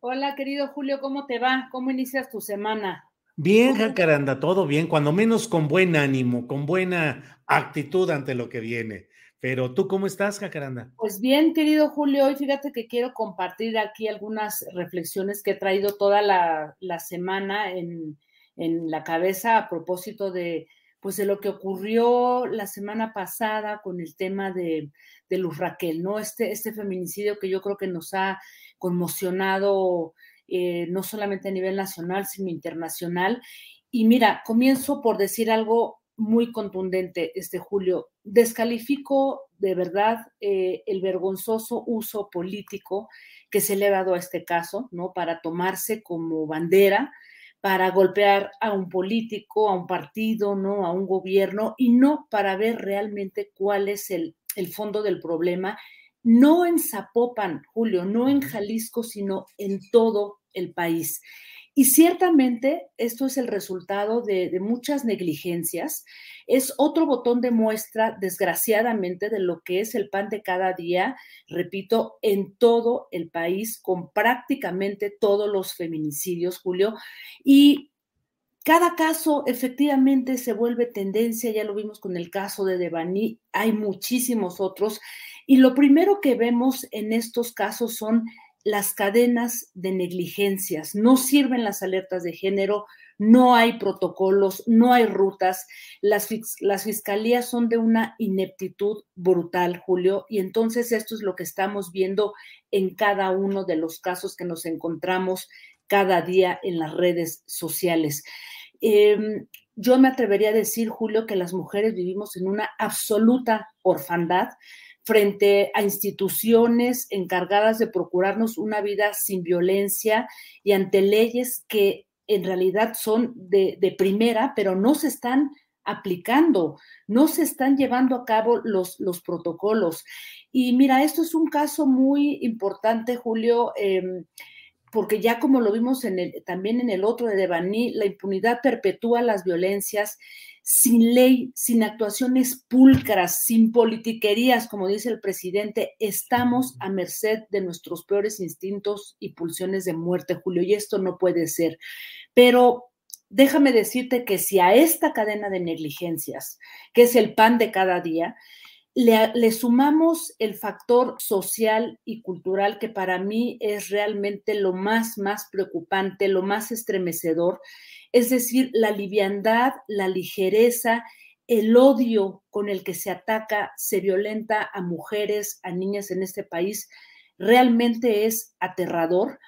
Hola, querido Julio, ¿cómo te va? ¿Cómo inicias tu semana? Bien, Jacaranda, todo bien, cuando menos con buen ánimo, con buena actitud ante lo que viene. Pero tú, ¿cómo estás, Jacaranda? Pues bien, querido Julio, hoy fíjate que quiero compartir aquí algunas reflexiones que he traído toda la, semana en, en, la cabeza a propósito de, pues, de lo que ocurrió la semana pasada con el tema de, de Luz Raquel, ¿no? Este, este feminicidio que yo creo que nos ha conmocionado eh, no solamente a nivel nacional, sino internacional. Y mira, comienzo por decir algo muy contundente, este Julio. Descalifico de verdad eh, el vergonzoso uso político que se le ha dado a este caso, ¿no? Para tomarse como bandera, para golpear a un político, a un partido, ¿no? A un gobierno, y no para ver realmente cuál es el, el fondo del problema no en Zapopan, Julio, no en Jalisco, sino en todo el país. Y ciertamente esto es el resultado de, muchas negligencias. Es otro botón de muestra, desgraciadamente, de lo que es el pan de cada día, repito, en todo el país, con prácticamente todos los feminicidios, Julio. Y cada caso efectivamente se vuelve tendencia, ya lo vimos con el caso de Devani, hay muchísimos otros. Y lo primero que vemos en estos casos son las cadenas de negligencias. No sirven las alertas de género, no hay protocolos, no hay rutas. Las, las, fiscalías son de una ineptitud brutal, Julio, y entonces esto es lo que estamos viendo en cada uno de los casos que nos encontramos cada día en las redes sociales. Em, yo me atrevería a decir, Julio, que las mujeres vivimos en una absoluta orfandad frente a instituciones encargadas de procurarnos una vida sin violencia y ante leyes que en realidad son de, primera, pero no se están aplicando, no se están llevando a cabo los, los protocolos. Y mira, esto es un caso muy importante, Julio. Em, porque ya como lo vimos en el, también en el otro de Devani, la impunidad perpetúa las violencias sin ley, sin actuaciones pulcras, sin politiquerías, como dice el presidente, estamos a merced de nuestros peores instintos y pulsiones de muerte, Julio, y esto no puede ser. Pero déjame decirte que si a esta cadena de negligencias, que es el pan de cada día, le, sumamos el factor social y cultural que para mí es realmente lo más, más preocupante, lo más estremecedor, es decir, la liviandad, la ligereza, el odio con el que se ataca, se violenta a mujeres, a niñas en este país, realmente es aterrador.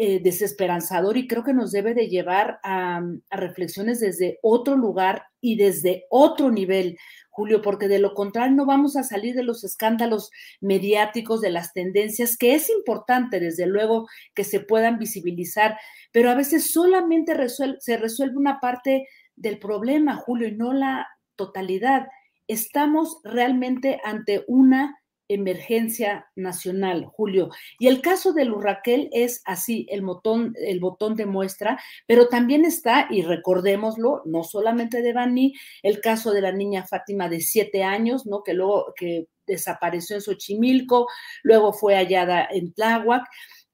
Eh, desesperanzador y creo que nos debe de llevar a, reflexiones desde otro lugar y desde otro nivel, Julio, porque de lo contrario no vamos a salir de los escándalos mediáticos, de las tendencias, que es importante, desde luego, que se puedan visibilizar, pero a veces solamente se resuelve una parte del problema, Julio, y no la totalidad. Estamos realmente ante una emergencia nacional, Julio. Y el caso de Luz Raquel es así, el botón, el botón de muestra, pero también está, y recordémoslo, no solamente de Bani, el caso de la niña Fátima de siete años, ¿no? Que luego que desapareció en Xochimilco, luego fue hallada en Tláhuac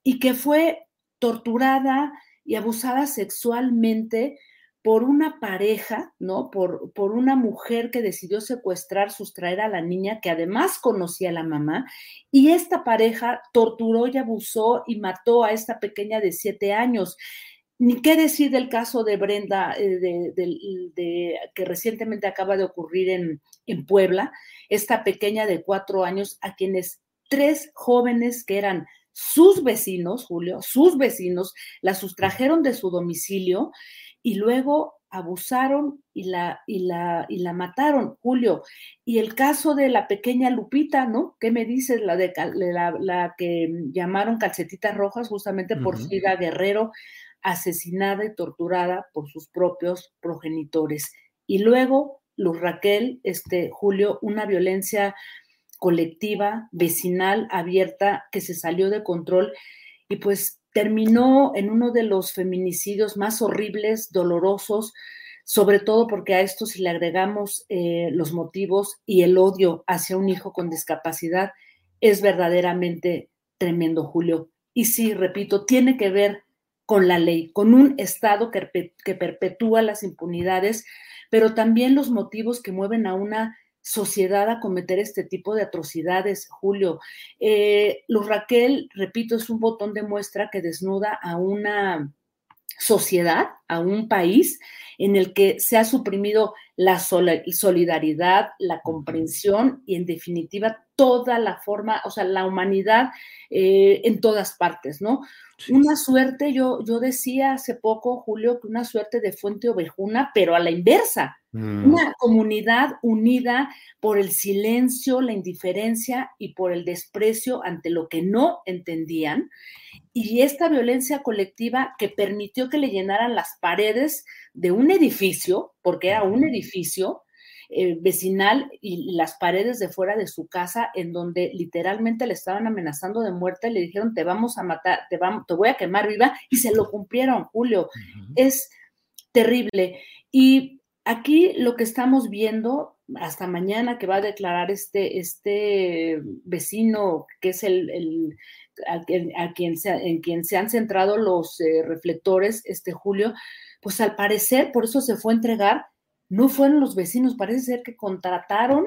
y que fue torturada y abusada sexualmente por una pareja, ¿no? Por, por una mujer que decidió secuestrar, sustraer a la niña, que además conocía a la mamá, y esta pareja torturó y abusó y mató a esta pequeña de siete años. Ni qué decir del caso de Brenda, eh, de, que recientemente acaba de ocurrir en, en Puebla, esta pequeña de cuatro años, a quienes tres jóvenes que eran sus vecinos, Julio, sus vecinos, la sustrajeron de su domicilio y luego abusaron y la, y la, y la mataron, Julio. Y el caso de la pequeña Lupita, ¿no? ¿Qué me dices? La, de, la, que llamaron calcetitas rojas justamente por Frida Guerrero, asesinada y torturada por sus propios progenitores. Y luego, Luz Raquel, este, Julio, una violencia colectiva, vecinal, abierta, que se salió de control y pues terminó en uno de los feminicidios más horribles, dolorosos, sobre todo porque a esto si le agregamos eh, los motivos y el odio hacia un hijo con discapacidad, es verdaderamente tremendo, Julio. Y sí, repito, tiene que ver con la ley, con un Estado que, que perpetúa las impunidades, pero también los motivos que mueven a una sociedad a cometer este tipo de atrocidades, Julio. Eh, Raquel, repito, es un botón de muestra que desnuda a una sociedad, a un país en el que se ha suprimido la solidaridad, la comprensión y en definitiva toda la forma, o sea, la humanidad eh, en todas partes, ¿no? Una suerte, yo, yo decía hace poco, Julio, que una suerte de fuente ovejuna, pero a la inversa, mm. una comunidad unida por el silencio, la indiferencia y por el desprecio ante lo que no entendían. Y esta violencia colectiva que permitió que le llenaran las paredes de un edificio, porque era un edificio, eh, vecinal y las paredes de fuera de su casa, en donde literalmente le estaban amenazando de muerte, le dijeron, te vamos a matar, te, vamos, te voy a quemar viva, y se lo cumplieron, Julio. Es terrible. Y aquí lo que estamos viendo hasta mañana que va a declarar este, este vecino, que es el, a, quien se, en quien se han centrado los eh, reflectores, este Julio, pues al parecer por eso se fue a entregar No fueron los vecinos, parece ser que contrataron.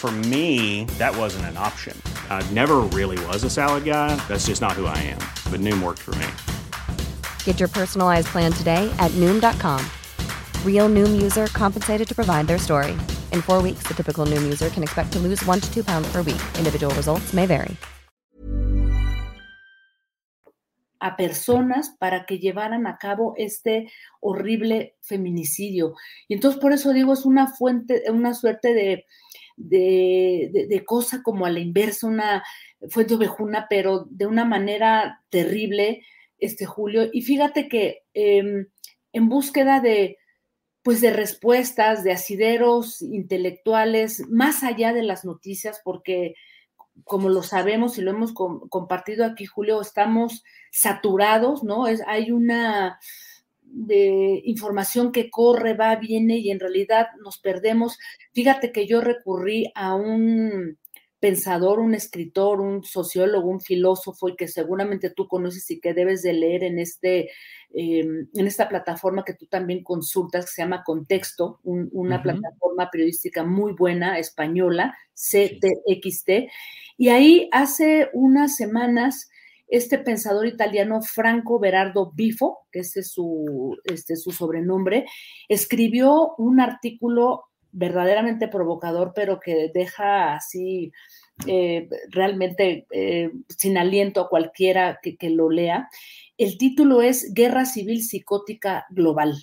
For me, that wasn't an option. I never really was a salad guy. That's just not who I am. But Noom worked for me. Get your personalized plan today at Noom.com. Real Noom user compensated to provide their story. In four weeks, the typical Noom user can expect to lose one to two pounds per week. Individual results may vary. a personas para que llevaran a cabo este horrible feminicidio. Y entonces por eso digo, es una fuente, una suerte de, de, cosa como a la inversa, una fuente ovejuna, pero de una manera terrible, este Julio. Y fíjate que em, en búsqueda de, pues de respuestas, de asideros intelectuales, más allá de las noticias, porque como lo sabemos y lo hemos compartido aquí, Julio, estamos saturados, ¿no? Es, hay una de información que corre, va, viene y en realidad nos perdemos. Fíjate que yo recurrí a un pensador, un escritor, un sociólogo, un filósofo y que seguramente tú conoces y que debes de leer en, este, em, en esta plataforma que tú también consultas, que se llama Contexto, una plataforma periodística muy buena, española, CTXT. Y ahí hace unas semanas este pensador italiano Franco Berardo Bifo, que ese es su, este, su sobrenombre, escribió un artículo verdaderamente provocador, pero que deja así eh, realmente eh, sin aliento a cualquiera que, lo lea. El título es Guerra Civil Psicótica Global.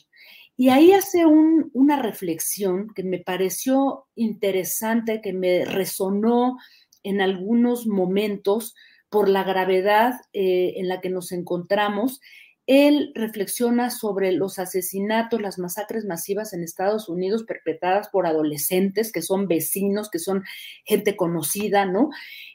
Y ahí hace una reflexión que me pareció interesante, que me resonó en algunos momentos por la gravedad eh, en la que nos encontramos él reflexiona sobre los asesinatos, las masacres masivas en Estados Unidos perpetradas por adolescentes que son vecinos, que son gente conocida, ¿no?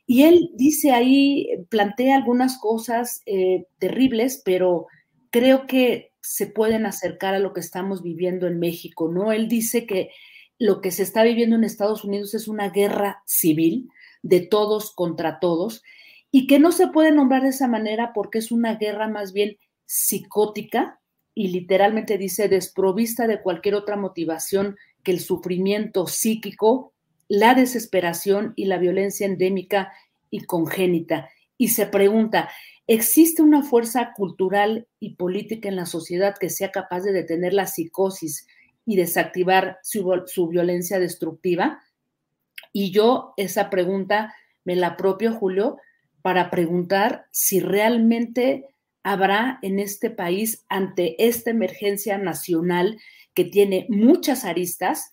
Y él dice ahí, plantea algunas cosas eh, terribles, pero creo que se pueden acercar a lo que estamos viviendo en México, ¿no? Él dice que lo que se está viviendo en Estados Unidos es una guerra civil de todos contra todos y que no se puede nombrar de esa manera porque es una guerra más bien psicótica y literalmente dice desprovista de cualquier otra motivación que el sufrimiento psíquico, la desesperación y la violencia endémica y congénita. Y se pregunta, ¿existe una fuerza cultural y política en la sociedad que sea capaz de detener la psicosis y desactivar su, violencia destructiva? Y yo esa pregunta me la propio, Julio, para preguntar si realmente habrá en este país ante esta emergencia nacional que tiene muchas aristas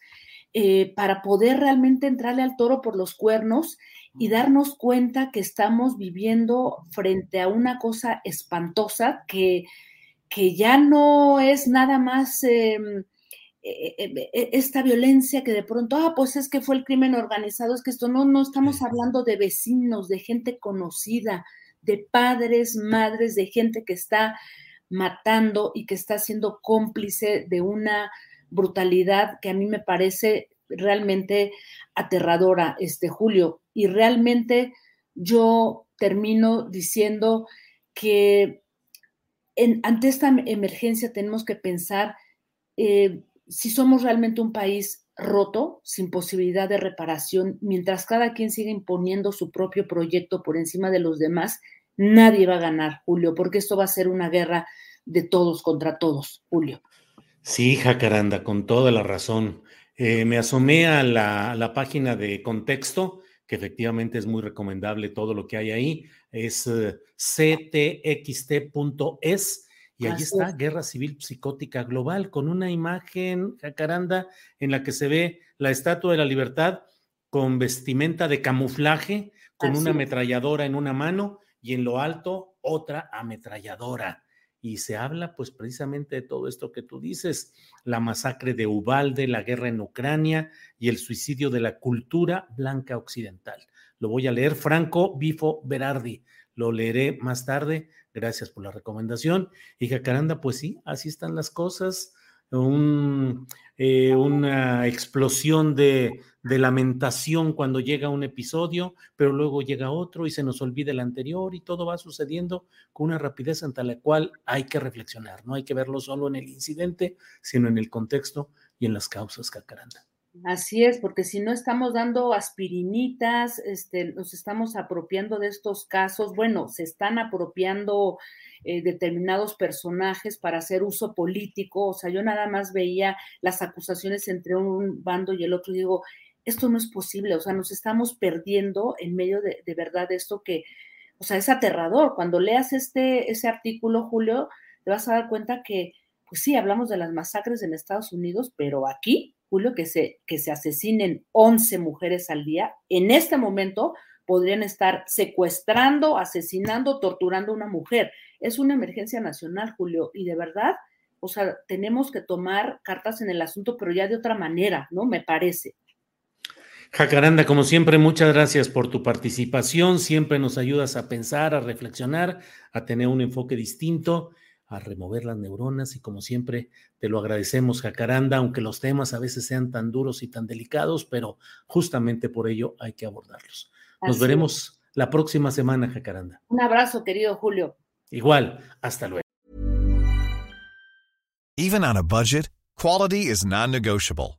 eh, para poder realmente entrarle al toro por los cuernos y darnos cuenta que estamos viviendo frente a una cosa espantosa que, que ya no es nada más em, esta violencia que de pronto, ah, pues es que fue el crimen organizado, es que esto no, no estamos hablando de vecinos, de gente conocida, de padres, madres, de gente que está matando y que está siendo cómplice de una brutalidad que a mí me parece realmente aterradora, este Julio. Y realmente yo termino diciendo que ante esta emergencia tenemos que pensar eh, si somos realmente un país roto, sin posibilidad de reparación, mientras cada quien siga imponiendo su propio proyecto por encima de los demás, nadie va a ganar, Julio, porque esto va a ser una guerra de todos contra todos, Julio. Sí, Jacaranda, con toda la razón. Eh, me asomé a la, página de contexto, que efectivamente es muy recomendable todo lo que hay ahí. Es uh, ctxt.es y allí está, Guerra Civil Psicótica Global, con una imagen, Jacaranda, en la que se ve la Estatua de la Libertad con vestimenta de camuflaje, con Así una ametralladora en una mano y en lo alto otra ametralladora. Y se habla pues precisamente de todo esto que tú dices, la masacre de Ubalde, la guerra en Ucrania y el suicidio de la cultura blanca occidental. Lo voy a leer Franco Bifo Berardi, lo leeré más tarde Gracias por la recomendación. Y Jacaranda, pues sí, así están las cosas. Un, eh, una explosión de, de, lamentación cuando llega un episodio, pero luego llega otro y se nos olvida el anterior y todo va sucediendo con una rapidez ante la cual hay que reflexionar. No hay que verlo solo en el incidente, sino en el contexto y en las causas, Jacaranda. Así es, porque si no estamos dando aspirinitas, este, nos estamos apropiando de estos casos, bueno, se están apropiando eh, determinados personajes para hacer uso político, o sea, yo nada más veía las acusaciones entre un bando y el otro y digo, esto no es posible, o sea, nos estamos perdiendo en medio de, de verdad esto que, o sea, es aterrador. Cuando leas este, ese artículo, Julio, te vas a dar cuenta que, pues sí, hablamos de las masacres en Estados Unidos, pero aquí Julio, que se, que se asesinen 11 mujeres al día, en este momento podrían estar secuestrando, asesinando, torturando a una mujer. Es una emergencia nacional, Julio, y de verdad, o sea, tenemos que tomar cartas en el asunto, pero ya de otra manera, ¿no? Me parece. Jacaranda, como siempre, muchas gracias por tu participación. Siempre nos ayudas a pensar, a reflexionar, a tener un enfoque distinto a remover las neuronas y como siempre te lo agradecemos, Jacaranda, aunque los temas a veces sean tan duros y tan delicados, pero justamente por ello hay que abordarlos. Nos Así veremos es. la próxima semana, Jacaranda. Un abrazo, querido Julio. Igual, hasta luego. Even on a budget, quality is non-negotiable.